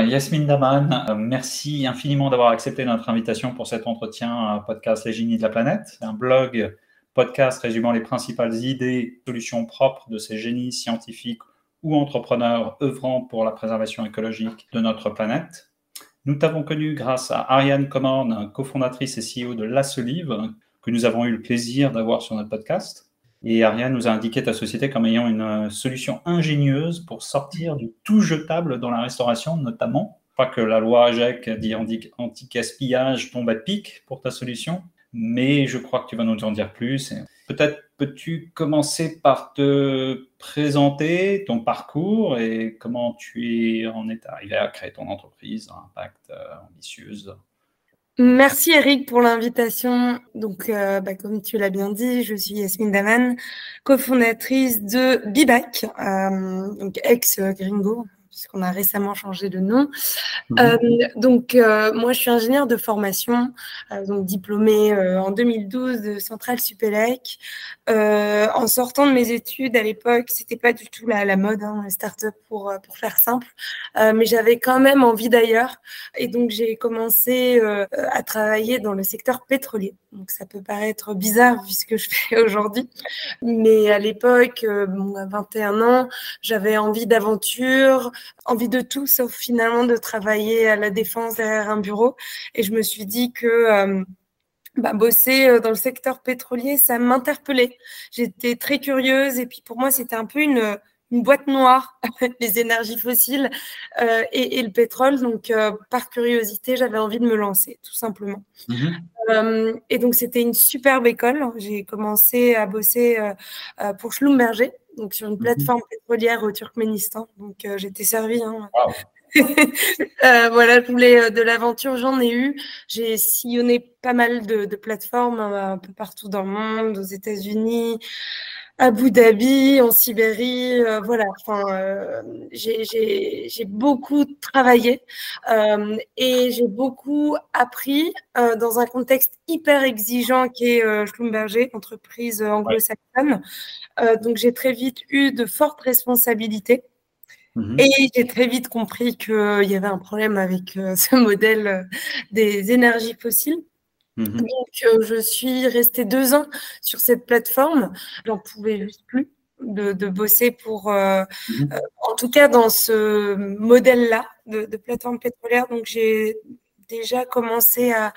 Yasmine Daman, euh, merci infiniment d'avoir accepté notre invitation pour cet entretien podcast Les Génies de la planète. C'est un blog podcast résumant les principales idées, solutions propres de ces génies scientifiques ou entrepreneurs œuvrant pour la préservation écologique de notre planète. Nous t'avons connu grâce à Ariane Comorn, cofondatrice et CEO de La Solive, que nous avons eu le plaisir d'avoir sur notre podcast. Et Ariane nous a indiqué ta société comme ayant une solution ingénieuse pour sortir du tout jetable dans la restauration, notamment. Pas que la loi AGEC dit anti-gaspillage tombe à pic pour ta solution, mais je crois que tu vas nous en dire plus. Peut-être peux-tu commencer par te présenter ton parcours et comment tu es en est arrivé à créer ton entreprise à impact euh, ambitieuse Merci Eric pour l'invitation. Donc, euh, bah, comme tu l'as bien dit, je suis Yasmine Daman, cofondatrice de Bibac, euh, donc ex-Gringo, puisqu'on a récemment changé de nom. Mhm. Euh, donc, moi, je suis ingénieure de formation, donc diplômée en 2012 de Centrale Supélec. En sortant de mes études à l'époque, c'était pas du tout la, la mode, hein, les startups pour, pour faire simple, mais j'avais quand même envie d'ailleurs. Et donc, j'ai commencé à travailler dans le secteur pétrolier. Donc, ça peut paraître bizarre vu ce que je fais aujourd'hui. Mais à l'époque, bon, à 21 ans, j'avais envie d'aventure, envie de tout sauf finalement de travailler à la défense derrière un bureau. Et je me suis dit que euh, bah, bosser euh, dans le secteur pétrolier, ça m'interpellait. J'étais très curieuse et puis pour moi, c'était un peu une, une boîte noire, les énergies fossiles euh, et, le pétrole. Donc, par curiosité, j'avais envie de me lancer, tout simplement. Mhm. et donc, c'était une superbe école. J'ai commencé à bosser pour Schlumberger, donc sur une mhm. plateforme pétrolière au Turkménistan. Donc euh, j'étais servie. Hein. euh, voilà, je voulais euh, de l'aventure, j'en ai eu. J'ai sillonné pas mal de, de plateformes euh, un peu partout dans le monde, aux États-Unis, Abu Dhabi, en Sibérie, euh, voilà. Enfin, euh, j'ai beaucoup travaillé euh, et j'ai beaucoup appris dans un contexte hyper exigeant qui est Schlumberger, entreprise anglo-saxonne. donc, j'ai très vite eu de fortes responsabilités. Mmh et j'ai très vite compris qu'il y avait un problème avec ce modèle des énergies fossiles. Mmh Donc, euh, je suis restée deux ans sur cette plateforme. J'en pouvais juste plus de, bosser pour, euh, mmh euh, en tout cas dans ce modèle-là de, plateforme pétrolière. Donc, j'ai déjà commencé à,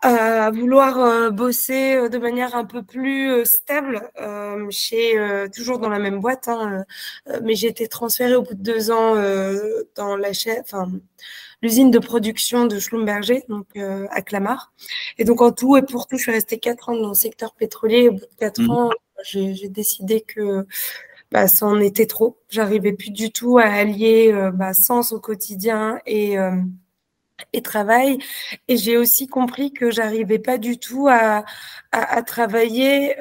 à vouloir bosser de manière un peu plus stable chez toujours dans la même boîte hein, mais j'ai été transférée au bout de deux ans dans la chaîne enfin l'usine de production de Schlumberger, donc euh, à Clamart. Et donc en tout et pour tout, je suis restée quatre ans dans le secteur pétrolier. Au bout de quatre mhm. ans, j'ai décidé que bah, ça en était trop. J'arrivais plus du tout à allier euh, bah, sens au quotidien et euh, et travail. Et j'ai aussi compris que j'arrivais pas du tout à, à, travailler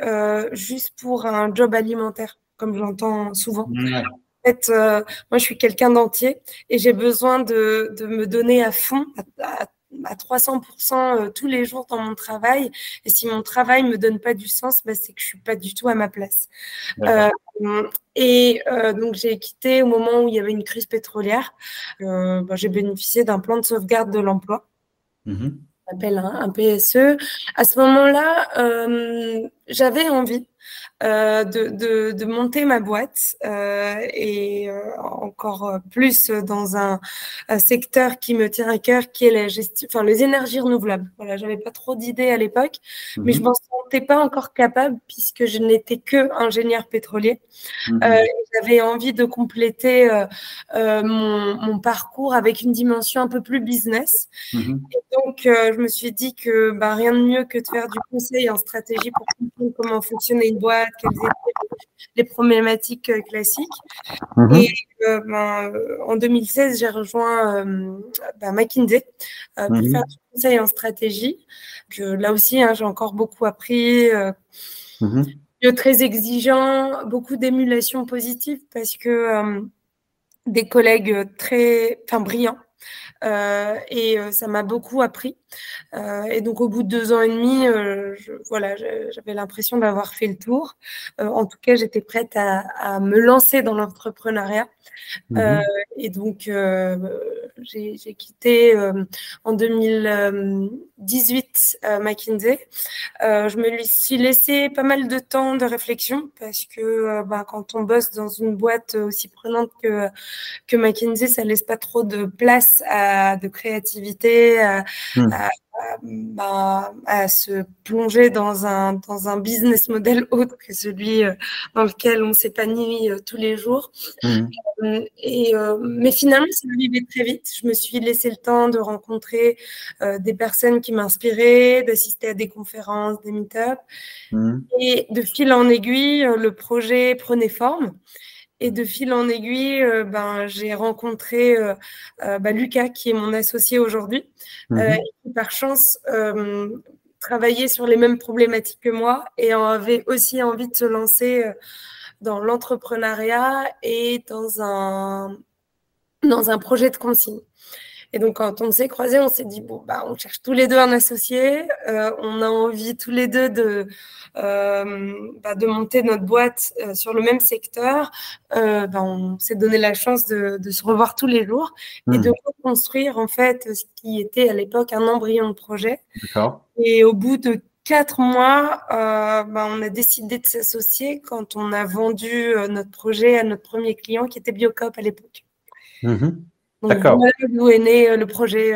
juste pour un job alimentaire, comme j'entends souvent fait, euh, moi, je suis quelqu'un d'entier et j'ai besoin de, de, me donner à fond, à, à, 300% euh, tous les jours dans mon travail. Et si mon travail me donne pas du sens, bah, c'est que je suis pas du tout à ma place. Euh, et euh, donc, j'ai quitté au moment où il y avait une crise pétrolière. Euh, bah, j'ai bénéficié d'un plan de sauvegarde de l'emploi. Mmh on appelle un, un, PSE. À ce moment-là, euh, j'avais envie euh, de, de, de, monter ma boîte euh, et euh, encore plus dans un, un, secteur qui me tient à cœur, qui est la gestion, enfin les énergies renouvelables. Voilà, j'avais pas trop d'idées à l'époque, mais je mhm. m'en sentais pas encore capable puisque je n'étais que ingénieur pétrolier. Mhm. J'avais envie de compléter mon, mon, parcours avec une dimension un peu plus business. Mhm. Et donc, je me suis dit que bah, rien de mieux que de faire du conseil en stratégie pour comment fonctionnait une boîte, quelles étaient les problématiques euh, classiques. Mhm. Et euh, ben, euh, en 2016, j'ai rejoint ben, McKinsey pour mhm. faire du conseil en stratégie. Que, là aussi, hein, j'ai encore beaucoup appris. Mhm. Très exigeant, beaucoup d'émulation positive parce que des collègues très, enfin brillants, et ça m'a beaucoup appris. Euh, et donc, au bout de deux ans et demi, je, voilà, j'avais l'impression d'avoir fait le tour. en tout cas, j'étais prête à, à, me lancer dans l'entrepreneuriat. Euh, et donc, euh, j'ai quitté euh, en 2018 McKinsey. je me suis laissé pas mal de temps de réflexion parce que bah, quand on bosse dans une boîte aussi prenante que, que McKinsey, ça laisse pas trop de place à de créativité, à, bah, à, se plonger dans un, dans un business model autre que celui dans lequel on s'épanouit tous les jours. Et, euh, mais finalement, ça arrivé très vite. Je me suis laissé le temps de rencontrer euh, des personnes qui m'inspiraient, d'assister à des conférences, des meet-ups. Mmh. Et de fil en aiguille, euh, le projet prenait forme. Et de fil en aiguille, ben, j'ai rencontré bah, Lucas, qui est mon associé aujourd'hui, mmh. qui par chance travaillait sur les mêmes problématiques que moi et avait aussi envie de se lancer dans l'entrepreneuriat et dans un, dans un projet de consigne. Et donc, quand on s'est croisés, on s'est dit, bon, bah, on cherche tous les deux un associé, euh, on a envie tous les deux de, euh, bah, de monter notre boîte euh, sur le même secteur. Bah, on s'est donné la chance de, de, se revoir tous les jours et de hmm. reconstruire, en fait, ce qui était à l'époque un embryon de projet. Et au bout de quatre mois, euh, on a décidé de s'associer quand on a vendu euh, notre projet à notre premier client qui était Biocop à l'époque. Mhm. D'accord. D'où est né euh, le projet,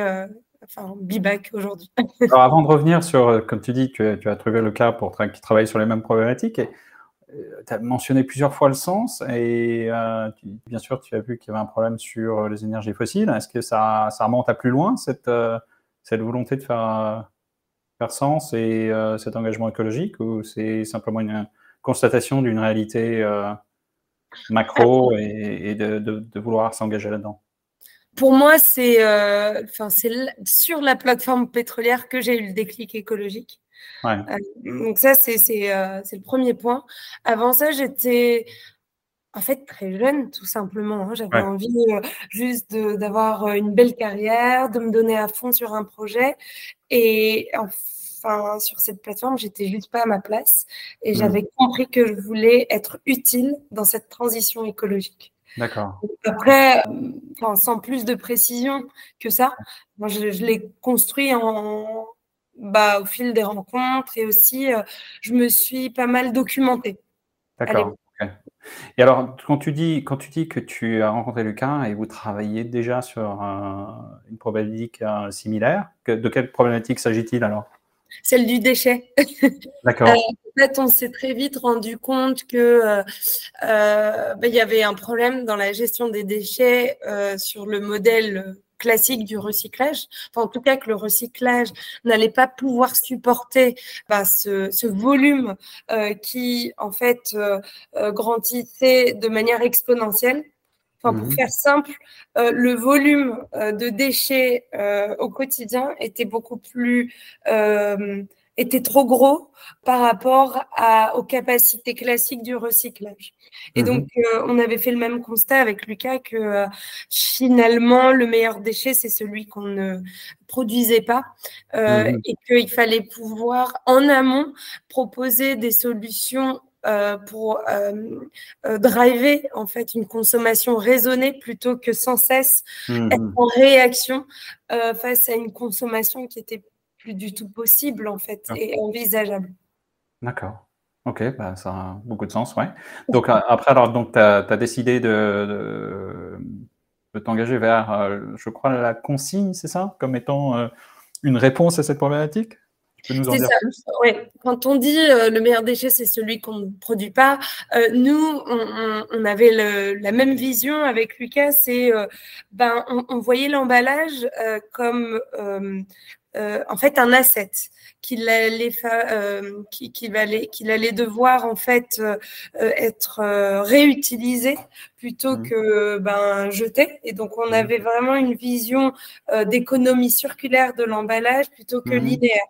enfin Bibac aujourd'hui. Alors avant de revenir sur, comme tu dis, tu, tu as trouvé le cas pour qui travaille sur les mêmes problématiques. tu as mentionné plusieurs fois le sens et bien sûr tu as vu qu'il y avait un problème sur les énergies fossiles. Est-ce que ça, ça, remonte à plus loin cette, cette volonté de faire faire sens et euh, cet engagement écologique ou c'est simplement une constatation d'une réalité euh, macro et, de, vouloir s'engager là-dedans? Pour moi, c'est euh, sur la plateforme pétrolière que j'ai eu le déclic écologique. donc ça, c'est le premier point. Avant ça, j'étais en fait très jeune, tout simplement. Hein. J'avais envie juste d'avoir une belle carrière, de me donner à fond sur un projet. Et enfin, sur cette plateforme, j'étais juste pas à ma place. Et mmh. j'avais compris que je voulais être utile dans cette transition écologique. D'accord. Après, sans plus de précision que ça, moi, je, l'ai construit en, bah, au fil des rencontres et aussi, euh, je me suis pas mal documentée. D'accord. Et alors, quand tu, dis, quand tu dis que tu as rencontré Lucas et vous travaillez déjà sur une problématique euh, similaire, de quelle problématique s'agit-il alors? Celle du déchet. D'accord. Euh, en fait, on s'est très vite rendu compte que euh, bah, il y avait un problème dans la gestion des déchets sur le modèle classique du recyclage, enfin, en tout cas que le recyclage n'allait pas pouvoir supporter bah, ce, ce, volume euh, qui en fait euh, euh, grandissait de manière exponentielle. Enfin, pour mmh faire simple, euh, le volume euh, de déchets au quotidien était beaucoup plus était trop gros par rapport à, aux capacités classiques du recyclage. Et donc, mhm. euh, on avait fait le même constat avec Lucas que euh, finalement, le meilleur déchet, c'est celui qu'on ne produisait pas euh, mhm. et qu'il fallait pouvoir, en amont, proposer des solutions pour driver en fait une consommation raisonnée plutôt que sans cesse mhm. être en réaction face à une consommation qui était du tout possible en fait et envisageable. D'accord. Ok, bah, ça a beaucoup de sens, ouais. Donc après, alors, donc, tu as, décidé de, de, t'engager vers, euh, je crois, la consigne, c'est ça, comme étant euh, une réponse à cette problématique? Tu peux nous en dire plus? Quand on dit euh, le meilleur déchet, c'est celui qu'on ne produit pas, nous, on, avait la même vision avec Lucas, c'est ben, on, on, voyait l'emballage comme euh, en fait un asset qu'il allait, euh, qu'il allait, qu'il allait devoir en fait euh, être réutilisé plutôt mmh. que ben jeté. Et donc on mmh. avait vraiment une vision d'économie circulaire de l'emballage plutôt que mmh. linéaire.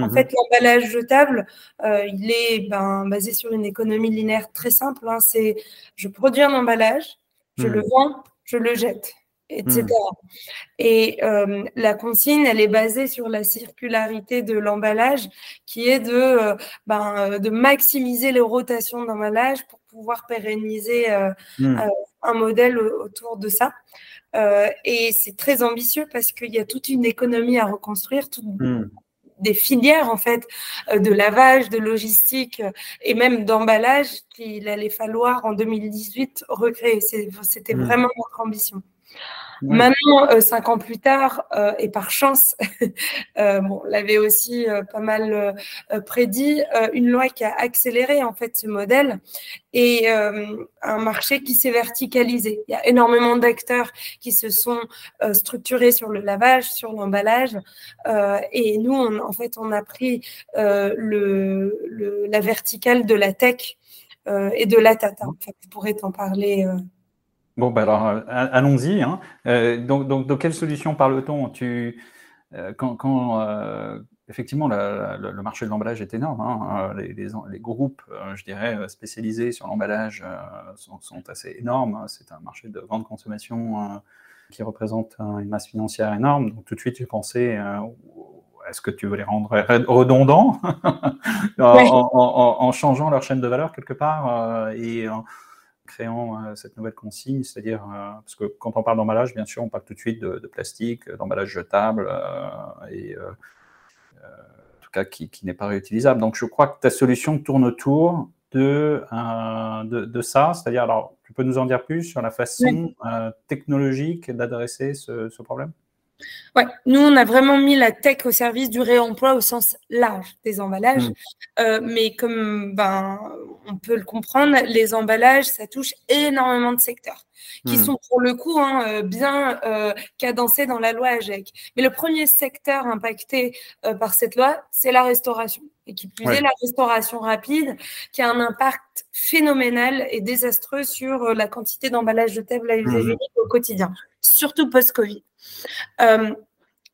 En fait, l'emballage jetable, il est ben, basé sur une économie linéaire très simple. Hein. C'est je produis un emballage, je le vends, je le jette etc. Et hmm. euh, la consigne, elle est basée sur la circularité de l'emballage, qui est de, euh, ben, euh, de maximiser les rotations d'emballage pour pouvoir pérenniser mmh. un modèle autour de ça. et c'est très ambitieux parce qu'il y a toute une économie à reconstruire, toute, mmh des filières en fait euh, de lavage, de logistique euh, et même d'emballage qu'il allait falloir en 2018 recréer. C'était mmh. vraiment notre ambition. Maintenant, euh, cinq ans plus tard, euh, et par chance, euh, bon, on l'avait aussi pas mal prédit, une loi qui a accéléré en fait ce modèle et un marché qui s'est verticalisé. Il y a énormément d'acteurs qui se sont structurés sur le lavage, sur l'emballage, et nous, on, en fait, on a pris la verticale de la tech et de la data. En je pourrais t'en parler. Bon, bah alors, euh, allons-y. Hein. Euh, donc, donc, de quelle solution parle-t-on? Tu, euh, quand, quand effectivement, le marché de l'emballage est énorme. Hein, les, les, groupes, je dirais, spécialisés sur l'emballage sont, sont, assez énormes. C'est un marché de grande consommation qui représente une masse financière énorme. Donc, tout de suite, j'ai pensé est-ce que tu veux les rendre redondants en, en, en, changeant leur chaîne de valeur quelque part et créant euh, cette nouvelle consigne, c'est-à-dire, euh, parce que quand on parle d'emballage, bien sûr, on parle tout de suite de, plastique, d'emballage jetable, euh, et en tout cas qui, n'est pas réutilisable. Donc je crois que ta solution tourne autour de, de, ça, c'est-à-dire, alors, tu peux nous en dire plus sur la façon technologique d'adresser ce problème? Ouais, nous on a vraiment mis la tech au service du réemploi au sens large des emballages, mmh. euh, mais comme ben on peut le comprendre, les emballages ça touche énormément de secteurs qui mmh. sont pour le coup hein, euh, bien euh, cadencés dans la loi AGEC. Mais le premier secteur impacté par cette loi, c'est la restauration. Et qui plus est la restauration rapide, qui a un impact phénoménal et désastreux sur la quantité d'emballages jetables à usage mmh. unique au quotidien, surtout post-Covid. Euh,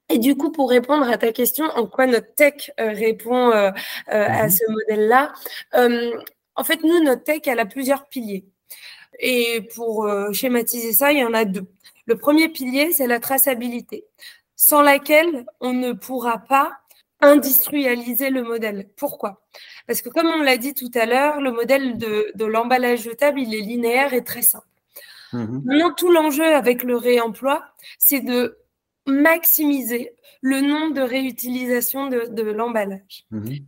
et du coup, pour répondre à ta question, en quoi notre tech euh, répond euh, à mhm. ce modèle-là En fait, nous, notre tech, elle a plusieurs piliers. Et pour schématiser ça, il y en a deux. Le premier pilier, c'est la traçabilité, sans laquelle on ne pourra pas industrialiser le modèle. Pourquoi? Parce que comme on l'a dit tout à l'heure, le modèle de, de l'emballage jetable, il est linéaire et très simple. Mhm. Maintenant, tout l'enjeu avec le réemploi, c'est de maximiser le nombre de réutilisation de, l'emballage. Mhm.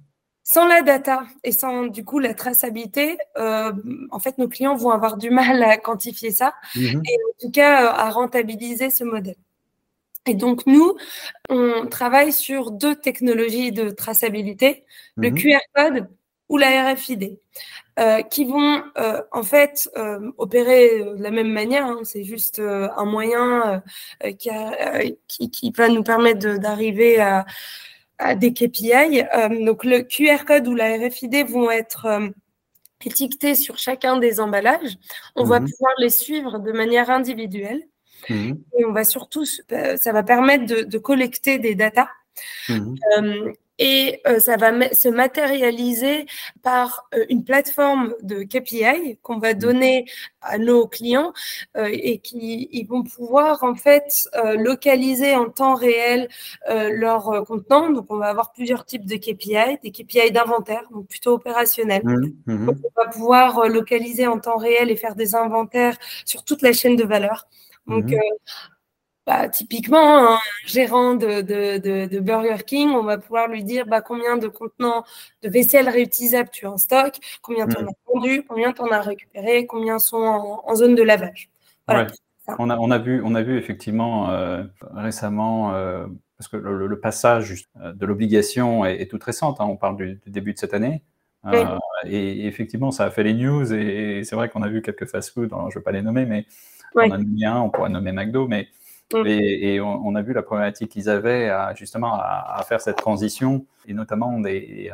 Sans la data et sans du coup la traçabilité, euh, en fait, nos clients vont avoir du mal à quantifier ça mhm. et en tout cas à rentabiliser ce modèle. Et donc, nous, on travaille sur deux technologies de traçabilité, le QR code ou la RFID. Euh, qui vont euh, en fait euh, opérer de la même manière. Hein. c'est juste un moyen qui, qui, qui, va nous permettre d'arriver à, à, des KPI. donc le QR code ou la RFID vont être étiquetés sur chacun des emballages. On va mmh pouvoir les suivre de manière individuelle. Mmh Et on va surtout, ça va permettre de, de collecter des datas. Mmh et euh, ça va se matérialiser par euh, une plateforme de KPI qu'on va mmh. donner à nos clients euh, et qui ils vont pouvoir en fait localiser en temps réel leur contenant. Donc on va avoir plusieurs types de KPI, des KPI d'inventaire, donc plutôt opérationnels. Mmh, mmh. on va pouvoir localiser en temps réel et faire des inventaires sur toute la chaîne de valeur. Donc, bah, typiquement, un gérant de, de, de, Burger King, on va pouvoir lui dire bah, combien de contenants de vaisselle réutilisable tu as en stock, combien tu en mm. as vendu, combien tu en as récupéré, combien sont en, zone de lavage. Voilà, on, a, on, a vu, on a vu effectivement euh, récemment, euh, parce que le, passage euh, de l'obligation est, tout récent, hein, on parle du, début de cette année. et, effectivement, ça a fait les news et, c'est vrai qu'on a vu quelques fast-food, je ne vais pas les nommer, mais on a nommé un, on pourrait nommer McDo, mais Mm. Et, on, a vu la problématique qu'ils avaient à, justement à, faire cette transition, et notamment des,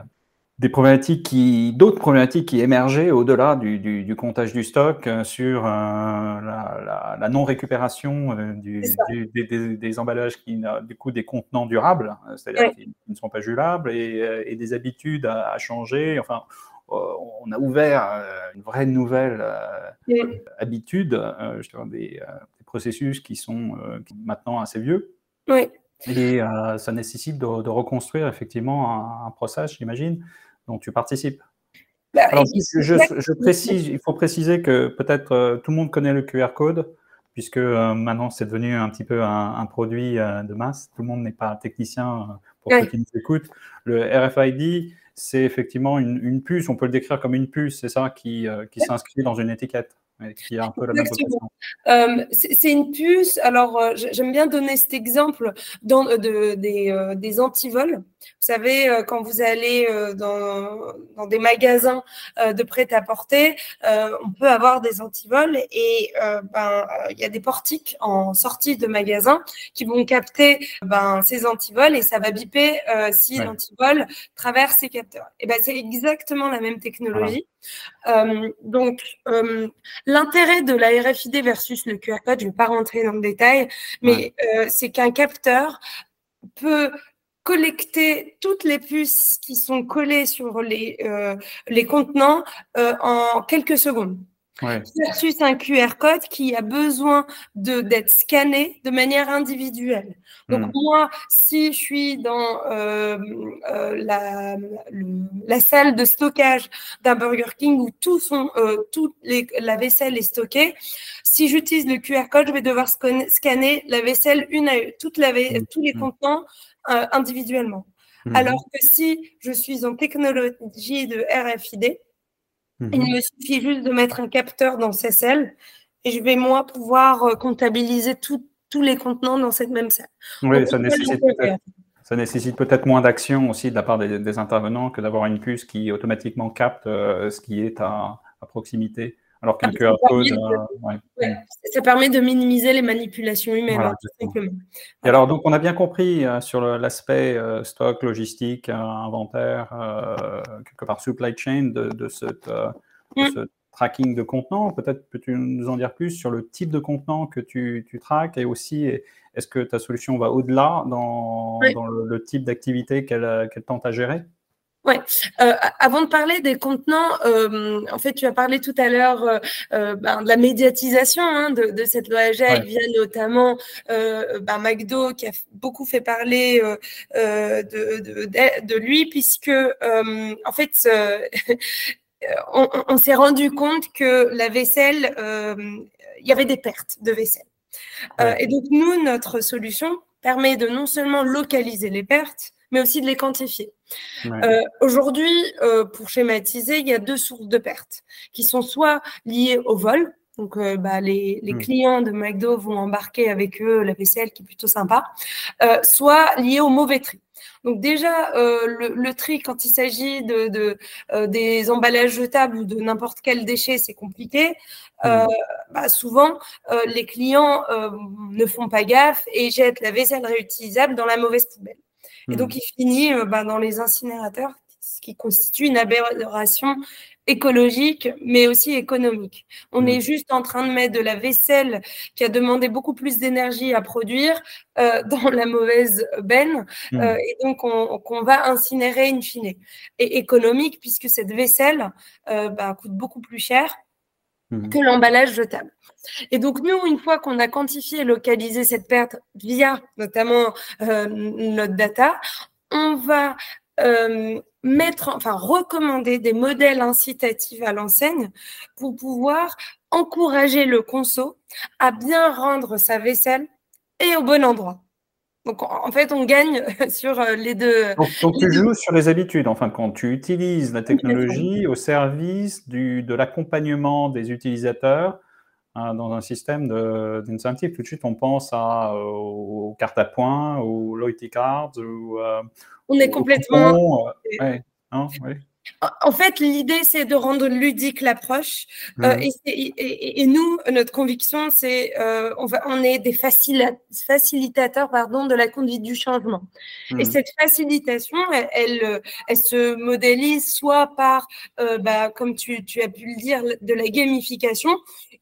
des problématiques qui, d'autres problématiques qui émergeaient au-delà du, du, comptage du stock euh, sur euh, la, la, non-récupération euh, du, des, des, emballages qui, du coup, des contenants durables, c'est-à-dire qui ne sont pas julables et, et des habitudes à, changer. Enfin, on a ouvert une vraie nouvelle habitude, je des, processus qui sont euh, maintenant assez vieux. Oui. Et euh, ça nécessite de, reconstruire effectivement un, process, j'imagine, dont tu participes. Bah, Alors, je, précise, il faut préciser que peut-être tout le monde connaît le QR code, puisque maintenant c'est devenu un petit peu un, produit de masse. Tout le monde n'est pas technicien pour ceux qui nous écoutent. Le RFID, c'est effectivement une, puce, on peut le décrire comme une puce, c'est ça, qui, qui s'inscrit dans une étiquette. Qui a un peu la même euh, c'est une puce. Alors, euh, j'aime bien donner cet exemple dans, de, des, euh, des antivols. Vous savez, euh, quand vous allez euh, dans, dans, des magasins euh, de prêt-à-porter, on peut avoir des antivols et ben il y a des portiques en sortie de magasin qui vont capter ben, ces antivols et ça va biper si l'antivol traverse ces capteurs. Et ben c'est exactement la même technologie. donc l'intérêt de la RFID versus le QR code, je ne vais pas rentrer dans le détail, mais c'est qu'un capteur peut collecter toutes les puces qui sont collées sur les, euh, les contenants euh, en quelques secondes. Ouais. Versus un QR code qui a besoin d'être scanné de manière individuelle. Donc hmm. moi, si je suis dans euh, euh la, la, salle de stockage d'un Burger King où tout son, euh, toute les, la vaisselle est stockée, si j'utilise le QR code, je vais devoir scanner la vaisselle une à une, toute la, hmm. tous les hmm. contenants euh, individuellement. Mhm. Alors que si je suis en technologie de RFID, il mhm. me suffit juste de mettre un capteur dans CSL et je vais moi pouvoir euh, comptabiliser tous les contenants dans cette même salle. Oui, ça nécessite, peut-être, moins d'action aussi de la part des, intervenants que d'avoir une puce qui automatiquement capte euh, ce qui est à proximité. Alors qu'un QR code. Euh, ça permet de minimiser les manipulations humaines, hein, tout simplement. Et alors, donc, on a bien compris euh, sur l'aspect euh, stock, logistique, inventaire, quelque part supply chain de, cette, mm. ce tracking de contenants. Peut-être peux-tu nous en dire plus sur le type de contenant que tu, tu traques et aussi est-ce que ta solution va au-delà dans, le, type d'activité qu'elle tente à gérer? Ouais. Euh, avant de parler des contenants, euh, en fait, tu as parlé tout à l'heure euh, ben, de la médiatisation hein, de, de, cette loi agile via notamment ben, McDo qui a beaucoup fait parler de, de, de, lui puisque en fait on, on s'est rendu compte que la vaisselle, il y avait des pertes de vaisselle. et donc nous, notre solution permet de non seulement localiser les pertes, mais aussi de les quantifier. Euh, aujourd'hui, euh, pour schématiser, il y a deux sources de pertes qui sont soit liées au vol, donc euh, bah, les, les hmm. clients de McDo vont embarquer avec eux la vaisselle qui est plutôt sympa, soit liées au mauvais tri. Donc déjà, le, le, tri, quand il s'agit de, de des emballages jetables ou de n'importe quel déchet, c'est compliqué. Hmm. Bah, souvent, les clients ne font pas gaffe et jettent la vaisselle réutilisable dans la mauvaise poubelle. Et donc, hmm. il finit euh, bah, dans les incinérateurs, ce qui constitue une aberration écologique, mais aussi économique. On hmm. est juste en train de mettre de la vaisselle qui a demandé beaucoup plus d'énergie à produire euh, dans la mauvaise benne, hmm. euh, et donc qu'on va incinérer in fine. Et économique, puisque cette vaisselle bah, coûte beaucoup plus cher que l'emballage jetable. Et donc, nous, une fois qu'on a quantifié et localisé cette perte via notamment euh, notre data, on va euh, mettre, enfin, recommander des modèles incitatifs à l'enseigne pour pouvoir encourager le conso à bien rendre sa vaisselle et au bon endroit. Donc, en fait, on gagne sur euh, les deux. Donc, tu joues sur les habitudes. Enfin, quand tu utilises la technologie au service du, de l'accompagnement des utilisateurs Hein, dans un système d'incentive, tout de suite on pense à, euh, aux cartes à points, aux loyalty cards. Ou, euh, on est complètement. Euh, hein, en fait, l'idée, c'est de rendre ludique l'approche. Euh, mhm. et, nous, notre conviction, c'est euh, on, on est des facilitateurs pardon, de la conduite du changement. Et mhm. cette facilitation, elle, elle, se modélise soit par, euh, bah, comme tu, tu, as pu le dire, de la gamification.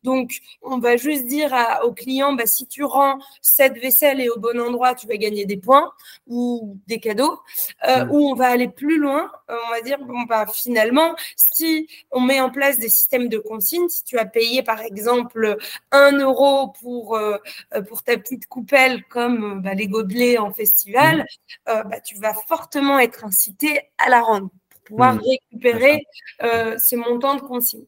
Donc, on va juste dire à, au client, bah, si tu rends cette vaisselle et au bon endroit, tu vas gagner des points ou des cadeaux. Mhm. Ou on va aller plus loin, on va dire, bon, bah, finalement, si on met en place des systèmes de consigne, si tu as payé par exemple un euro pour, euh, pour ta petite coupelle comme euh, bah, les gobelets en festival, mmh. euh, bah, tu vas fortement être incité à la rendre pouvoir mmh. récupérer ces montants de consigne.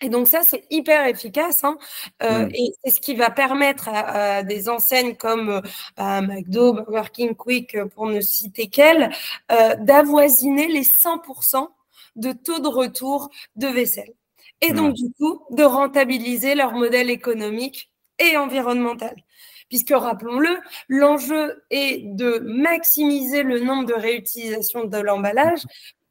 Et donc ça, c'est hyper efficace. Hein. Euh, mmh. Et c'est ce qui va permettre à, des enseignes comme euh, McDo, Burger King, Quick, euh, pour ne citer qu'elles, d'avoisiner les 100% de taux de retour de vaisselle. Et donc, du coup, de rentabiliser leur modèle économique et environnemental. Puisque, rappelons-le, l'enjeu est de maximiser le nombre de réutilisations de l'emballage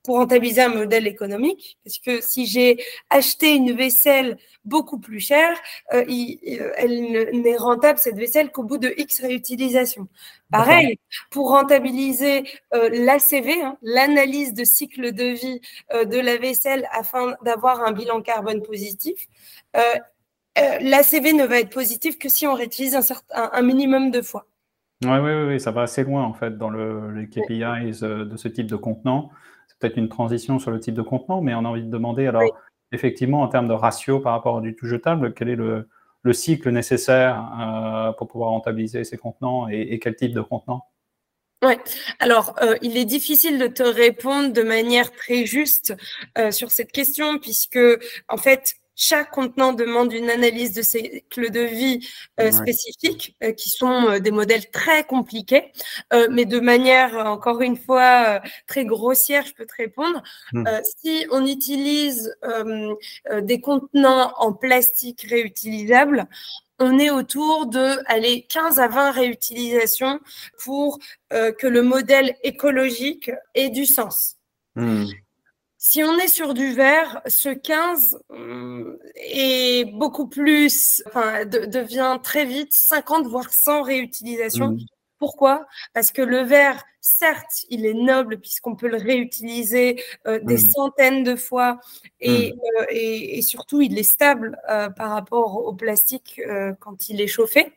pour rentabiliser un modèle économique, parce que si j'ai acheté une vaisselle beaucoup plus chère, euh, euh, elle n'est rentable, cette vaisselle, qu'au bout de X réutilisation. Pareil, pour rentabiliser euh, l'ACV, hein, l'analyse de cycle de vie de la vaisselle afin d'avoir un bilan carbone positif, l'ACV ne va être positif que si on réutilise un minimum de fois. Oui, oui, oui, ça va assez loin en fait dans le, les KPIs de ce type de contenant peut-être une transition sur le type de contenant, mais on a envie de demander, alors, effectivement, en termes de ratio par rapport du tout jetable, quel est le, cycle nécessaire euh, pour pouvoir rentabiliser ces contenants et, quel type de contenant? Oui, alors euh, il est difficile de te répondre de manière très juste euh, sur cette question puisque en fait chaque contenant demande une analyse de cycle de vie euh, spécifique, euh, qui sont euh, des modèles très compliqués, mais de manière, encore une fois, très grossière, je peux te répondre. Hmm. si on utilise des contenants en plastique réutilisables, on est autour de allez, 15 à 20 réutilisations pour que le modèle écologique ait du sens. Hmm. Si on est sur du verre, ce 15 hum, est beaucoup plus, enfin, devient très vite 50 voire 100 réutilisations. Mmh. Pourquoi? Parce que le verre, certes, il est noble puisqu'on peut le réutiliser euh, des mmh. centaines de fois mmh. euh, et, et, surtout, il est stable euh, par rapport au plastique quand il est chauffé.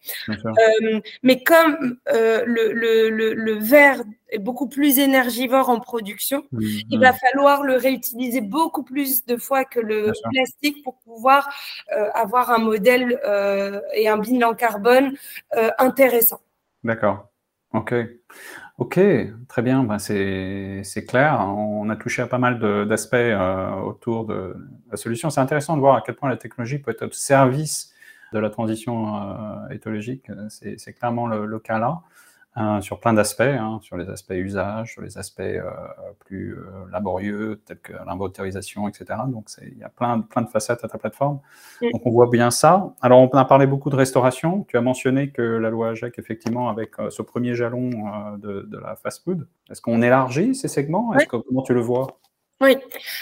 mais comme le, le, le, verre est beaucoup plus énergivore en production, il va falloir le réutiliser beaucoup plus de fois que le plastique pour pouvoir avoir un modèle et un bilan carbone intéressant. D'accord. Ok. Ok, très bien. Ben, c'est clair. On a touché à pas mal d'aspects euh, autour de la solution. C'est intéressant de voir à quel point la technologie peut être au service de la transition euh, éthologique. C'est clairement le, cas là. Hein, sur plein d'aspects, hein, sur les aspects usage, sur les aspects euh, plus euh, laborieux, tels que l'inventarisation, etc. Donc, il y a plein, plein de facettes à ta plateforme. Donc, on voit bien ça. Alors, on a parlé beaucoup de restauration. Tu as mentionné que la loi AGEC, effectivement, avec euh, ce premier jalon de, de, la fast-food, est-ce qu'on élargit ces segments? Est -ce que, Comment tu le vois? Oui.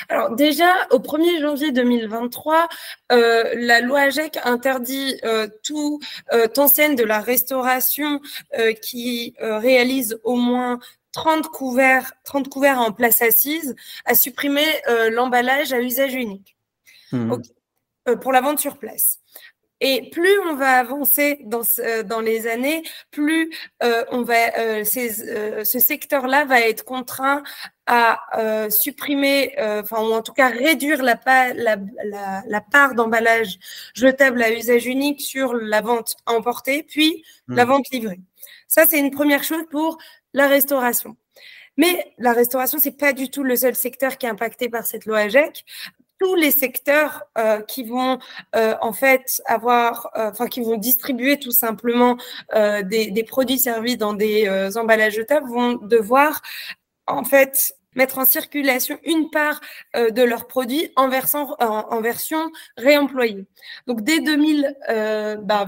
Alors déjà, au 1er janvier 2023, euh, la loi AGEC interdit euh, tout euh, enseigne de la restauration euh, qui euh, réalise au moins 30 couverts, 30 couverts en place assise à supprimer l'emballage à usage unique mmh. pour la vente sur place. Et plus on va avancer dans, dans les années, plus on va, ces, ce secteur-là va être contraint à euh, supprimer, euh, enfin ou en tout cas réduire la, la, la, la part d'emballage jetable à usage unique sur la vente emportée, puis la hmm. vente livrée. Ça, c'est une première chose pour la restauration. Mais la restauration, c'est pas du tout le seul secteur qui est impacté par cette loi AGEC tous les secteurs euh, qui vont euh, en fait avoir, euh, enfin qui vont distribuer tout simplement des, produits servis dans des emballages jetables vont devoir en fait mettre en circulation une part de leurs produits en, version réemployée. Donc dès 2025, bah,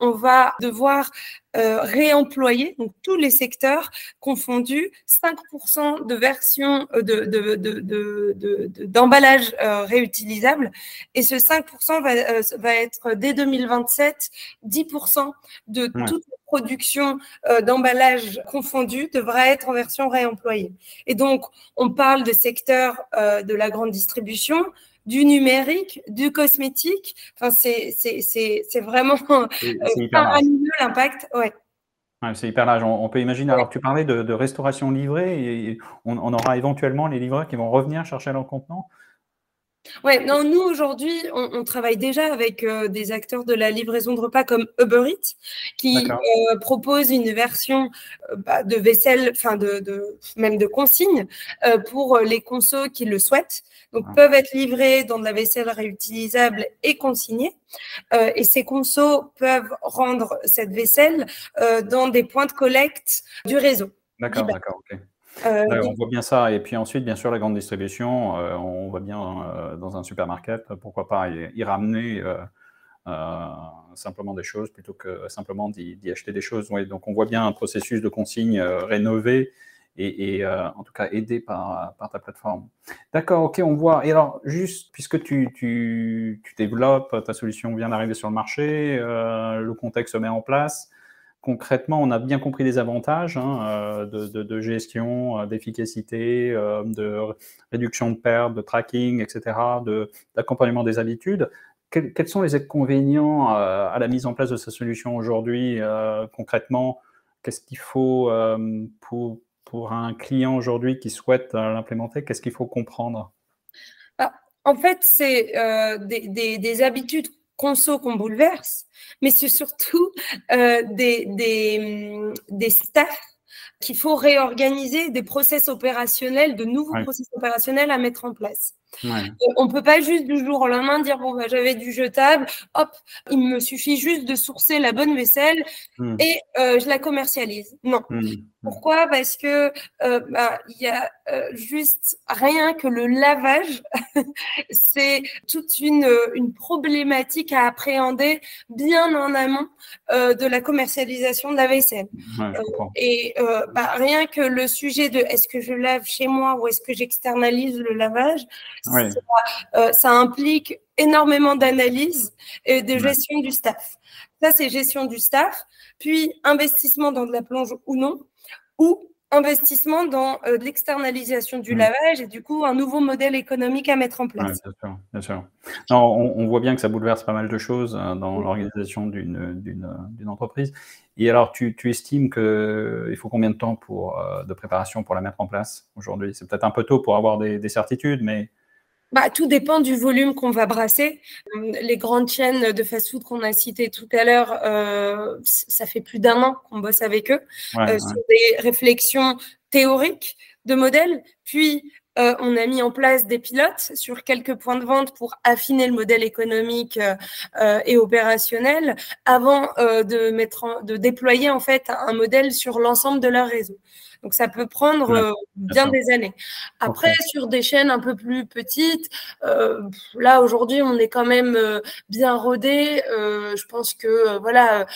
on va devoir euh, réemployer, donc tous les secteurs confondus, 5% de versions euh, de, de, de, d'emballage réutilisable. Et ce 5% va, va être dès 2027, 10% de toute production euh, d'emballage confondu devra être en version réemployée. Et donc, on parle de secteur euh, de la grande distribution, du numérique, du cosmétique. Enfin, c'est vraiment euh, l'impact. Ouais. c'est hyper large. On, peut imaginer. Alors, tu parlais de, restauration livrée et on, on, aura éventuellement les livreurs qui vont revenir chercher leur contenant. Ouais, non, nous aujourd'hui, on, travaille déjà avec euh, des acteurs de la livraison de repas comme Uber Eats, qui euh, propose une version euh, bah, de vaisselle, enfin de, même de consigne pour les consos qui le souhaitent. Donc ah. peuvent être livrés dans de la vaisselle réutilisable et consignée. et ces consos peuvent rendre cette vaisselle dans des points de collecte du réseau. D'accord, d'accord, ok. Euh, on voit bien ça. Et puis ensuite, bien sûr, la grande distribution, euh, on voit bien euh, dans un supermarché, pourquoi pas y, ramener simplement des choses plutôt que simplement d'y acheter des choses. donc on voit bien un processus de consigne rénové et, en tout cas aidé par, ta plateforme. D'accord, ok, on voit. Et alors, juste, puisque tu, tu développes, ta solution vient d'arriver sur le marché, le contexte se met en place concrètement, on a bien compris les avantages hein, euh, de, gestion, euh, d'efficacité, euh, de réduction de pertes, de tracking, etc., d'accompagnement des habitudes. Quels, sont les inconvénients à la mise en place de cette solution aujourd'hui concrètement? Qu'est-ce qu'il faut pour, pour, un client aujourd'hui qui souhaite l'implémenter Qu'est-ce qu'il faut comprendre? Bah, En fait, c'est des habitudes conso qu'on bouleverse, mais c'est surtout euh, des, des, des staffs qu'il faut réorganiser, des process opérationnels, de nouveaux process opérationnels à mettre en place. Ouais. On peut pas juste du jour au lendemain dire bon bah, j'avais du jetable, hop, il me suffit juste de sourcer la bonne vaisselle hmm. et euh, je la commercialise. Non. Hmm. Pourquoi? Parce que euh, bah, il y a euh, juste rien que le lavage, c'est toute une, une problématique à appréhender bien en amont de la commercialisation de la vaisselle. et bah, rien que le sujet de est-ce que je lave chez moi ou est-ce que j'externalise le lavage, euh, ça, implique énormément d'analyse et de gestion du staff. Ça, c'est gestion du staff, puis investissement dans de la plonge ou non, ou investissement dans euh, l'externalisation du mm. lavage et du coup un nouveau modèle économique à mettre en place. bien sûr, bien sûr. on, voit bien que ça bouleverse pas mal de choses euh, dans l'organisation d'une entreprise. Et alors, tu, tu estimes qu'il faut combien de temps pour, de préparation pour la mettre en place aujourd'hui? C'est peut-être un peu tôt pour avoir des, des certitudes, mais bah, tout dépend du volume qu'on va brasser. Euh, les grandes chaînes de fast-food qu'on a citées tout à l'heure, euh, ça fait plus d'un an qu'on bosse avec eux euh, sur des réflexions théoriques de modèles. Puis, on a mis en place des pilotes sur quelques points de vente pour affiner le modèle économique et opérationnel avant de, mettre de déployer en fait un modèle sur l'ensemble de leur réseau. Donc ça peut prendre euh, bien des années. Après, sur des chaînes un peu plus petites, euh, là aujourd'hui, on est quand même euh, bien rodé. je pense que voilà,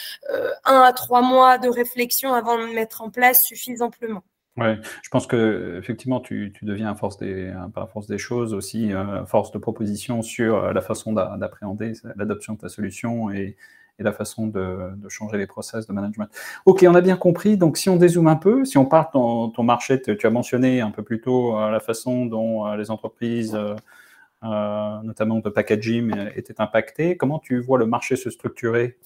un à trois mois de réflexion avant de mettre en place suffisent amplement. Ouais, je pense que effectivement, tu, deviens à force des, par force des choses aussi, force de proposition sur la façon d'appréhender l'adoption de ta solution et, et la façon de, changer les process de management. Ok, on a bien compris. Donc, si on dézoome un peu, si on part dans ton marché, tu as mentionné un peu plus tôt euh, la façon dont euh, les entreprises, euh, notamment de packaging, étaient impactées. Comment tu vois le marché se structurer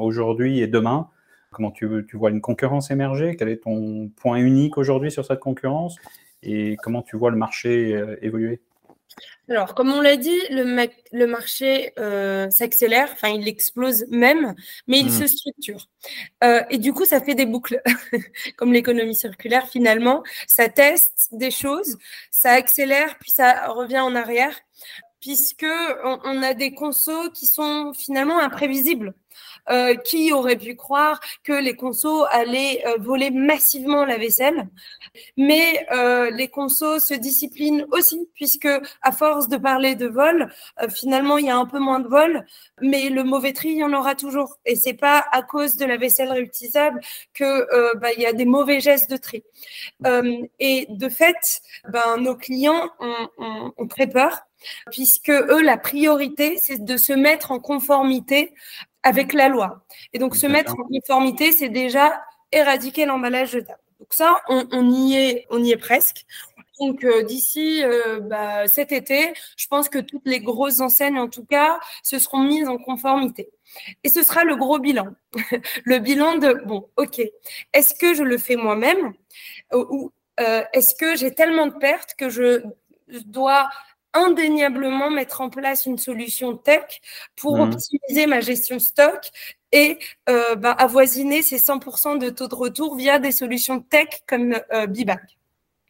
aujourd'hui et demain? Comment tu, tu, vois une concurrence émerger? Quel est ton point unique aujourd'hui sur cette concurrence? Et comment tu vois le marché évoluer? Alors, comme on l'a dit, le, le marché euh, s'accélère, enfin, il explose même, mais il hmm. se structure. Euh, et du coup, ça fait des boucles, comme l'économie circulaire, finalement. Ça teste des choses, ça accélère, puis ça revient en arrière, puisque on a des consos qui sont finalement imprévisibles. Euh, qui aurait pu croire que les consos allaient euh, voler massivement la vaisselle Mais euh, les consos se disciplinent aussi, puisque à force de parler de vol, finalement, il y a un peu moins de vol, mais le mauvais tri, il y en aura toujours. Et c'est pas à cause de la vaisselle réutilisable que bah, il y a des mauvais gestes de tri. et de fait, ben, nos clients ont, ont, ont très peur puisque eux, la priorité, c'est de se mettre en conformité avec la loi. Et donc, se mettre en conformité, c'est déjà éradiquer l'emballage jetable. Donc ça, on, y est, on y est presque. Donc euh, d'ici euh, bah, cet été, je pense que toutes les grosses enseignes, en tout cas, se seront mises en conformité. Et ce sera le gros bilan. le bilan de, bon, ok, est-ce que je le fais moi-même? Ou euh, est-ce que j'ai tellement de pertes que je dois indéniablement mettre en place une solution tech pour mmh. optimiser ma gestion stock et euh, bah, avoisiner ces 100% de taux de retour via des solutions tech comme euh, Bibac.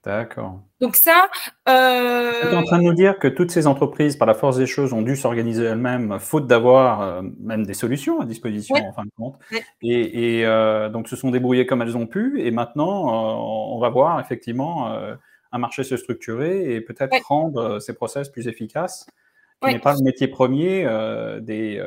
D'accord. Donc ça... Euh... Tu es en train de nous dire que toutes ces entreprises, par la force des choses, ont dû s'organiser elles-mêmes, faute d'avoir euh, même des solutions à disposition, en fin de compte. Et, et euh, donc se sont débrouillées comme elles ont pu. Et maintenant, on va voir effectivement un marché se structurer et peut-être rendre ces process plus efficaces, qui n'est pas le métier premier des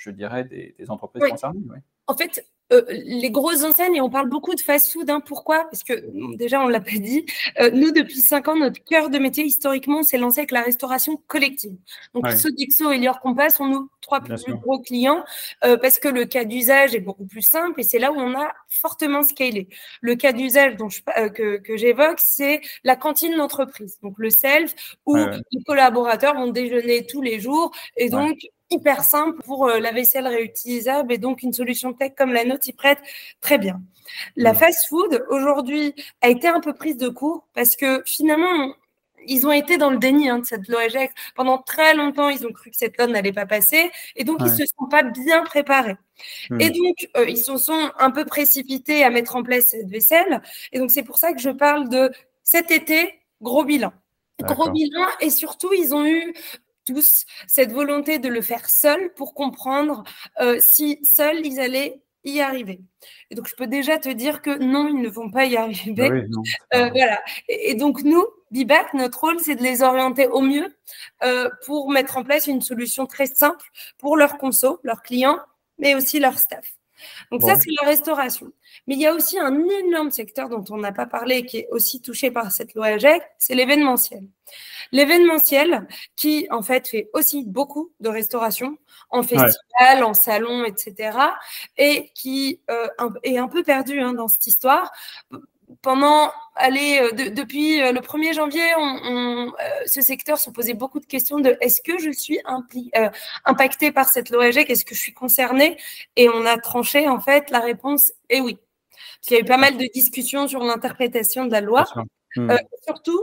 je dirais, des, entreprises concernées. En fait, euh, les grosses enseignes, et on parle beaucoup de fast-food, hein, pourquoi? Parce que déjà, on ne l'a pas dit, euh, nous, depuis cinq ans, notre cœur de métier, historiquement, s'est lancé avec la restauration collective. Donc, ouais. Sodexo et Lior Compass sont nos trois plus gros clients euh, parce que le cas d'usage est beaucoup plus simple et c'est là où on a fortement scalé. Le cas d'usage dont je, que, que j'évoque, c'est la cantine d'entreprise, donc le self, où les collaborateurs vont déjeuner tous les jours et donc hyper simple pour euh, la vaisselle réutilisable et donc une solution tech comme la nôtre y prête très bien. La fast food aujourd'hui a été un peu prise de court parce que finalement ils ont été dans le déni hein, de cette loi EGEC. Pendant très longtemps, ils ont cru que cette loi n'allait pas passer et donc ils se sont pas bien préparés. Hmm. Et donc, euh, ils se sont un peu précipités à mettre en place cette vaisselle. Et donc, c'est pour ça que je parle de cet été, gros bilan. Gros bilan et surtout, ils ont eu tous cette volonté de le faire seul pour comprendre euh, si seuls ils allaient y arriver. Et donc, je peux déjà te dire que non, ils ne vont pas y arriver. Ah euh, voilà. Et, donc, nous, Bibac, notre rôle, c'est de les orienter au mieux euh, pour mettre en place une solution très simple pour leurs conso, leurs clients, mais aussi leur staff. Donc ça, c'est la restauration. Mais il y a aussi un énorme secteur dont on n'a pas parlé, qui est aussi touché par cette loi AGEC, c'est l'événementiel. L'événementiel, qui en fait fait aussi beaucoup de restauration, en festival, en salon, etc., et qui euh, est un peu perdu hein, dans cette histoire pendant, allez, euh, depuis euh, le 1er janvier, on, euh, ce secteur se posait beaucoup de questions de est-ce que je suis impacté par cette loi est-ce que je suis concerné Et on a tranché, en fait, la réponse est oui. Parce y a eu pas mal de discussions sur l'interprétation de la loi. Hmm. surtout,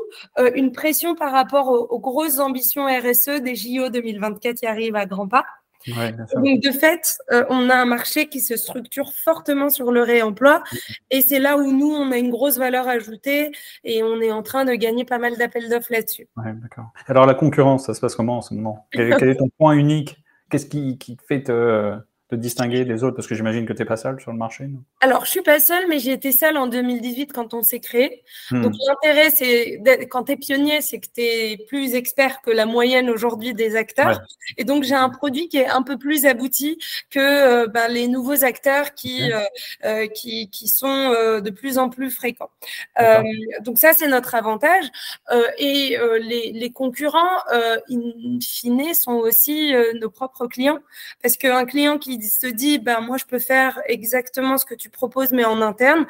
une pression par rapport aux, aux, grosses ambitions RSE des JO 2024 qui arrivent à grands pas. Donc, de fait, euh, on a un marché qui se structure fortement sur le réemploi et c'est là où nous, on a une grosse valeur ajoutée et on est en train de gagner pas mal d'appels d'offres là-dessus. d'accord. Alors, la concurrence, ça se passe comment en ce moment? Quel, est ton point unique? Qu'est-ce qui, qui, fait te, te distinguer des autres Parce que j'imagine que tu n'es pas seul sur le marché. Alors, je suis pas seule, mais j'ai été seule en 2018 quand on s'est créé. Hmm. Donc, l'intérêt, c'est quand tu es pionnier, c'est que tu es plus expert que la moyenne aujourd'hui des acteurs. Et donc, j'ai un produit qui est un peu plus abouti que euh, ben, les nouveaux acteurs qui, euh, euh, qui, qui, sont de plus en plus fréquents. donc, ça, c'est notre avantage. et les, les, concurrents, in fine, sont aussi nos propres clients. Parce qu'un client qui se dit, ben, moi, je peux faire exactement ce que tu proposes, mais en interne,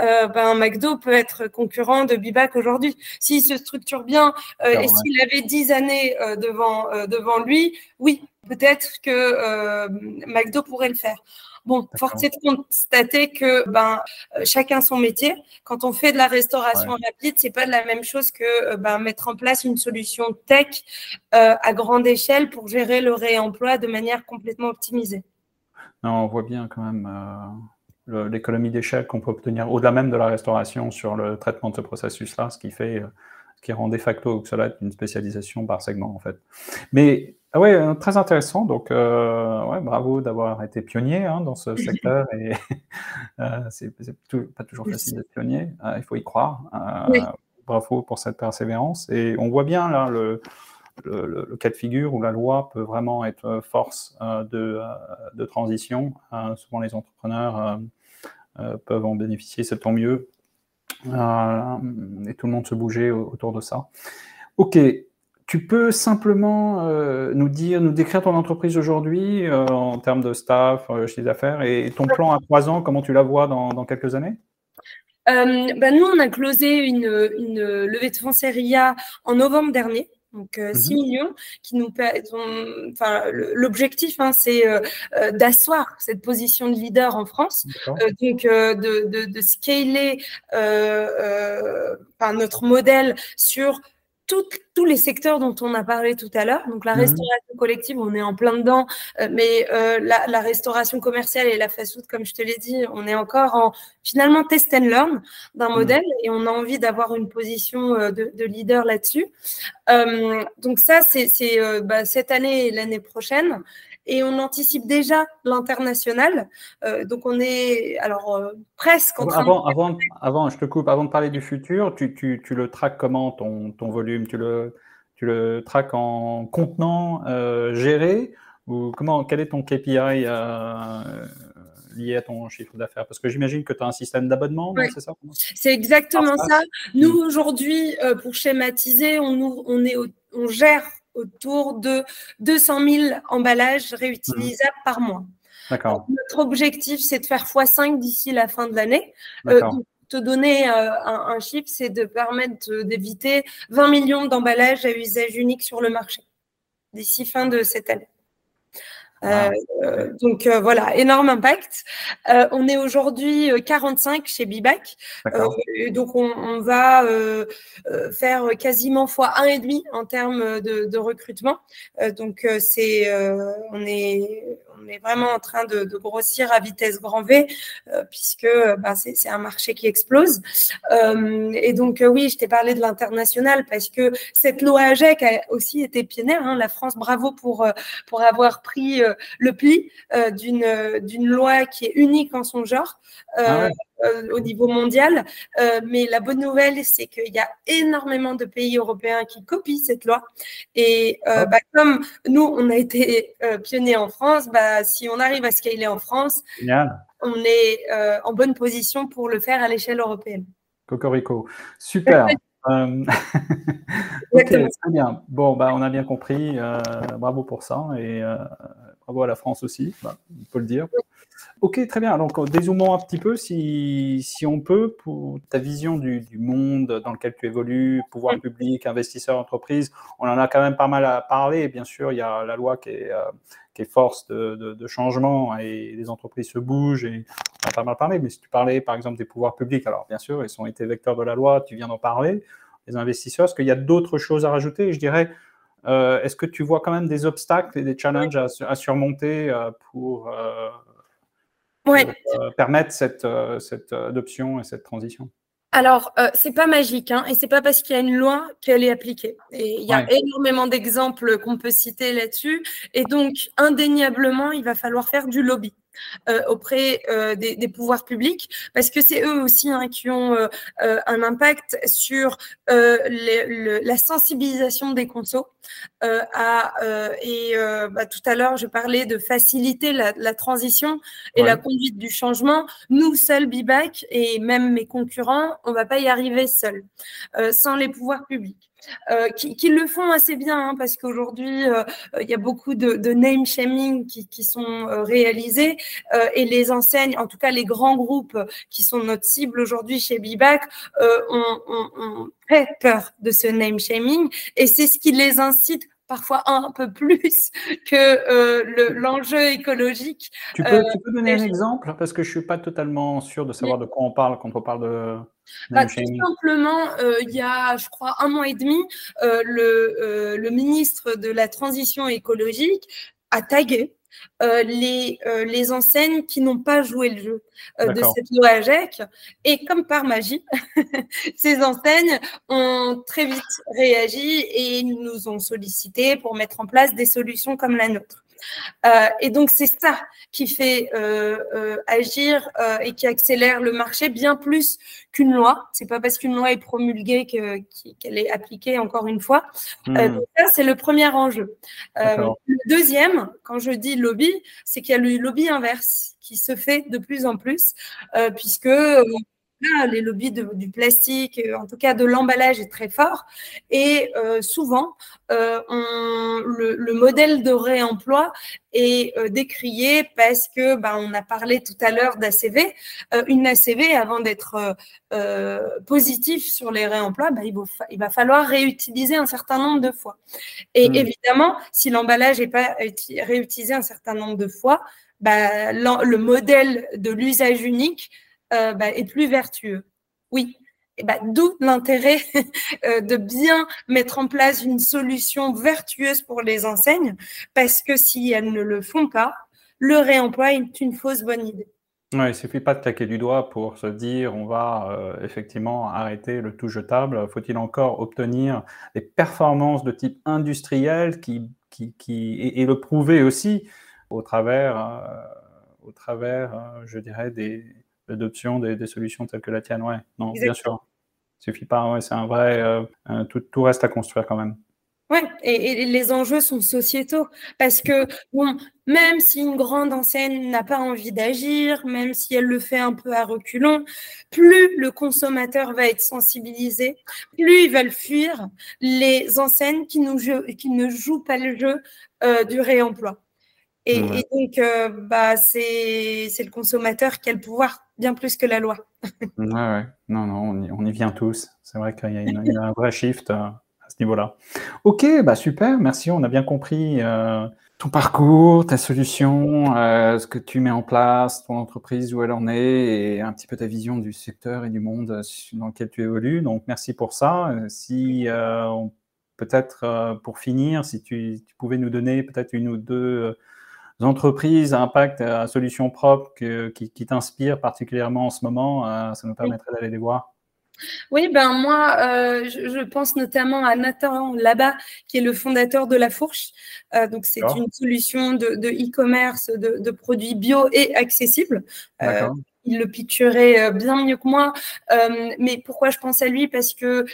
euh, ben, McDo peut être concurrent de Bibac aujourd'hui. S'il se structure bien euh, et s'il avait dix années euh, devant, devant lui, oui, peut-être que McDo pourrait le faire. Bon, force est de constater que ben chacun son métier. Quand on fait de la restauration rapide, c'est pas de la même chose que ben, mettre en place une solution tech à grande échelle pour gérer le réemploi de manière complètement optimisée on voit bien quand même euh, l'économie d'échelle qu'on peut obtenir au-delà même de la restauration sur le traitement de ce processus-là, ce qui fait, euh, ce qui rend de facto Oxalate une spécialisation par segment en fait. Mais ah ouais, euh, très intéressant. Donc, ouais, bravo d'avoir été pionnier hein, dans ce secteur. Et c'est pas toujours facile d'être pionnier. il faut y croire. Bravo pour cette persévérance. Et on voit bien là le, le, cas de figure où la loi peut vraiment être force euh, de, euh, de, transition. Euh, souvent, les entrepreneurs peuvent en bénéficier, c'est tant mieux. et tout le monde se bouger autour de ça. Ok, tu peux simplement nous dire, nous décrire ton entreprise aujourd'hui en termes de staff, chiffre d'affaires et ton plan à trois ans, comment tu la vois dans, quelques années? Ben nous, on a closé une, une levée de fonds série A en novembre dernier donc 6 euh, mhm. millions qui nous enfin l'objectif hein, c'est euh, euh, d'asseoir cette position de leader en France donc de, de, de, scaler notre modèle sur tous les secteurs dont on a parlé tout à l'heure. Donc la mmh. restauration collective, on est en plein dedans, euh, mais euh, la, restauration commerciale et la fast-food, comme je te l'ai dit, on est encore en finalement test and learn d'un mmh. modèle et on a envie d'avoir une position euh, de, leader là-dessus. donc ça, c'est bah, cette année et l'année prochaine et on anticipe déjà l'international. Euh, donc on est alors euh, presque en train avant, avant, avant, je te coupe, avant de parler du futur, tu, tu, tu le traques comment ton, ton, volume? Tu le, tu le traques en contenant euh, géré? Ou comment, quel est ton KPI lié à ton chiffre d'affaires? Parce que j'imagine que tu as un système d'abonnement, c'est ça? C'est exactement ça. Nous, aujourd'hui, pour schématiser, on, on, est on gère autour de 200 000 emballages réutilisables par mois. D'accord. Notre objectif, c'est de faire x5 d'ici la fin de l'année. Euh, te donner euh, un, chiffre, c'est de permettre d'éviter 20 millions d'emballages à usage unique sur le marché d'ici fin de cette année. Euh, donc euh, voilà, énorme impact. Euh, on est aujourd'hui 45 chez Bibac. donc on, va faire quasiment fois un et demi en termes de, de recrutement. donc c'est on est on est vraiment en train de, grossir à vitesse grand V, puisque bah, c'est un marché qui explose. Et donc, oui, je t'ai parlé de l'international, parce que cette loi AGEC a aussi été pionnière. Hein. La France, bravo pour, pour avoir pris le pli d'une loi qui est unique en son genre. Ah au niveau mondial. mais la bonne nouvelle, c'est qu'il y a énormément de pays européens qui copient cette loi. Et ah. bah, comme nous, on a été pionniers en France, bah, si on arrive à scaler en France, on est euh, en bonne position pour le faire à l'échelle européenne. Cocorico. Super. Euh, ok, très bien. Bon, bah, on a bien compris. Euh, bravo pour ça et bravo à la France aussi, bah, on peut le dire. Ok, très bien. Donc, dézoomons un petit peu, si, si on peut, pour ta vision du, monde dans lequel tu évolues, pouvoir public, investisseur, entreprise. On en a quand même pas mal à parler. Bien sûr, il y a la loi qui est, euh, qui est force de, de, changement et les entreprises se bougent et on a pas mal parlé. Mais si tu parlais, par exemple, des pouvoirs publics, alors bien sûr, ils ont été vecteurs de la loi, tu viens d'en parler. Les investisseurs, est-ce qu'il y a d'autres choses à rajouter? Je dirais, est-ce que tu vois quand même des obstacles et des challenges à, surmonter euh, pour ouais. Euh, permettre cette, euh, cette adoption et cette transition? Alors, euh, c'est pas magique, hein, et c'est pas parce qu'il y a une loi qu'elle est appliquée. Et il y a énormément d'exemples qu'on peut citer là-dessus. Et donc, indéniablement, il va falloir faire du lobby. Euh, auprès euh, des, des, pouvoirs publics, parce que c'est eux aussi hein, qui ont euh, un impact sur les, le, la sensibilisation des consos. à, et bah, tout à l'heure, je parlais de faciliter la, la transition et la conduite du changement. Nous, seuls, BIBAC, et même mes concurrents, on va pas y arriver seuls, sans les pouvoirs publics. Euh, qui, qui, le font assez bien, hein, parce qu'aujourd'hui, euh, il y a beaucoup de, de name shaming qui, qui sont euh, réalisés, et les enseignes, en tout cas les grands groupes qui sont notre cible aujourd'hui chez Bibac, ont, ont, ont très peur de ce name shaming, et c'est ce qui les incite parfois un peu plus que l'enjeu écologique. Tu peux, tu peux donner un exemple Parce que je ne suis pas totalement sûr de savoir de quoi on parle quand on parle de bah, tout simplement, euh, il y a, je crois, un mois et demi, euh, le, euh, le, ministre de la Transition écologique a tagué les, les enseignes qui n'ont pas joué le jeu de cette loi AGEC. Et comme par magie, ces enseignes ont très vite réagi et nous ont sollicité pour mettre en place des solutions comme la nôtre. Euh, et donc, c'est ça qui fait euh, euh, agir et qui accélère le marché bien plus qu'une loi. C'est pas parce qu'une loi est promulguée qu'elle est appliquée encore une fois. Hmm. donc ça, c'est le premier enjeu. le deuxième, quand je dis lobby, c'est qu'il y a le lobby inverse qui se fait de plus en plus, puisque les lobbies du plastique, euh, en tout cas de l'emballage, est très fort. Et euh, souvent, euh, le, modèle de réemploi est décrié parce que, bah, on a parlé tout à l'heure d'ACV. une ACV, avant d'être positif sur les réemplois, bah, il, va, falloir réutiliser un certain nombre de fois. Et mmh. évidemment, si l'emballage n'est pas réutilisé un certain nombre de fois, bah, le modèle de l'usage unique euh, bah, est plus vertueux. Oui. bah, d'où l'intérêt de bien mettre en place une solution vertueuse pour les enseignes, parce que si elles ne le font pas, le réemploi est une fausse bonne idée. Ouais, il suffit pas de claquer du doigt pour se dire on va euh, effectivement arrêter le tout jetable. Faut-il encore obtenir des performances de type industriel qui, et, le prouver aussi au travers, euh, au travers, euh, je dirais, des l'adoption des, des, solutions telles que la tienne. Ouais, non, bien sûr. Il suffit pas. Ouais, c'est un vrai. tout, tout reste à construire quand même. Oui, et, les enjeux sont sociétaux parce que bon, même si une grande enseigne n'a pas envie d'agir, même si elle le fait un peu à reculons, plus le consommateur va être sensibilisé, plus il va le fuir les enseignes qui, nous qui ne jouent pas le jeu euh, du réemploi. Et, donc, euh, bah, c'est le consommateur qui a le pouvoir bien plus que la loi. ouais, ouais. Non, non, on y, vient tous. C'est vrai qu'il y, a un vrai shift. Euh, ce niveau-là. Ok, bah super, merci. On a bien compris euh, ton parcours, ta solution, euh, ce que tu mets en place, ton entreprise, où elle en est, et un petit peu ta vision du secteur et du monde dans lequel tu évolues. Donc merci pour ça. Si peut-être pour finir, si tu, pouvais nous donner peut-être une ou deux entreprises à impact, à solution propre qui, qui t'inspirent particulièrement en ce moment, ça nous permettrait d'aller les voir. Oui, ben moi, euh, je, pense notamment à Nathan Labat, qui est le fondateur de La Fourche. Euh, donc, c'est une solution de e-commerce de, produits bio et accessibles. Euh, il le picturait bien mieux que moi. mais pourquoi je pense à lui? Parce que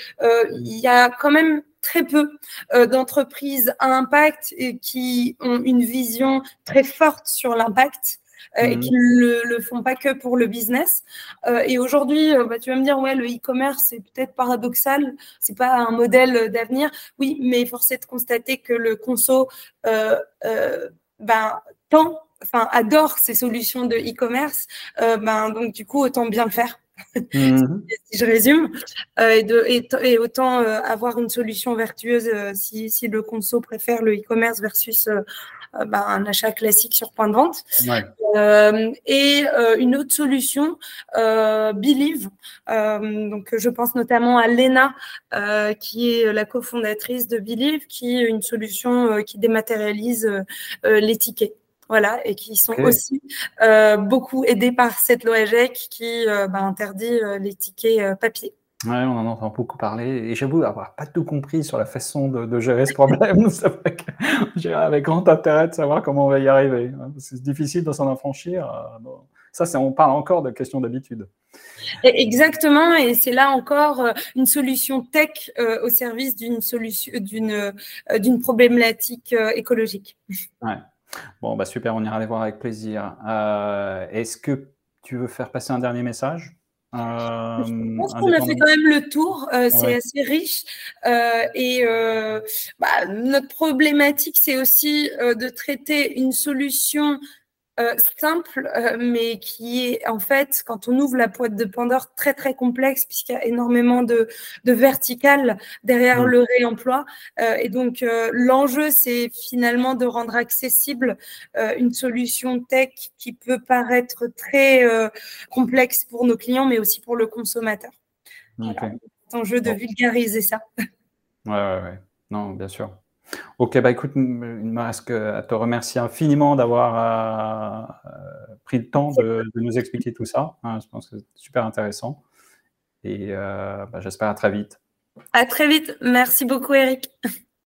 il y a quand même très peu d'entreprises à impact et qui ont une vision très forte sur l'impact. Euh, et mhm. qui ne le, font pas que pour le business. Euh, et aujourd'hui, euh, bah, tu vas me dire, ouais, le e-commerce, c'est peut-être paradoxal, c'est pas un modèle d'avenir. Oui, mais force est de constater que le conso ben, tend, enfin, adore ces solutions de e-commerce. ben, donc, du coup, autant bien le faire. Mhm. si je résume, et, de, et, autant avoir une solution vertueuse si, si, le conso préfère le e-commerce versus euh, bah, un achat classique sur point de vente. Euh, et euh, une autre solution, Believe. donc, je pense notamment à Lena, qui est la cofondatrice de Believe, qui est une solution qui dématérialise les tickets voilà, et qui sont aussi beaucoup aidés par cette loi EGEC qui bah, interdit les tickets papier. Ouais, on en entend beaucoup parler et j'avoue avoir pas tout compris sur la façon de, gérer ce problème. Vrai que j'ai avec grand intérêt de savoir comment on va y arriver. Hein, c'est difficile de s'en affranchir. Euh, ça, on parle encore de questions d'habitude. Exactement, et c'est là encore euh, une solution tech euh, au service d'une solution, d'une, d'une problématique écologique. Ouais. Bon, bah super, on ira les voir avec plaisir. est-ce que tu veux faire passer un dernier message? Euh, je pense qu'on a fait quand même le tour, euh, c'est assez riche. Euh, et bah, notre problématique, c'est aussi de traiter une solution euh, simple, euh, mais qui est en fait, quand on ouvre la boîte de Pandore, très très complexe puisqu'il y a énormément de, de verticales derrière le réemploi. Euh, et donc l'enjeu, c'est finalement de rendre accessible une solution tech qui peut paraître très complexe pour nos clients, mais aussi pour le consommateur. Okay. C'est un jeu de vulgariser ça. Ouais, ouais, ouais. Non, bien sûr. Ok, bah écoute, il me reste à te remercier infiniment d'avoir euh, pris le temps de, nous expliquer tout ça. Hein, je pense que c'est super intéressant. Et euh, bah, j'espère à très vite. À très vite. Merci beaucoup, Eric.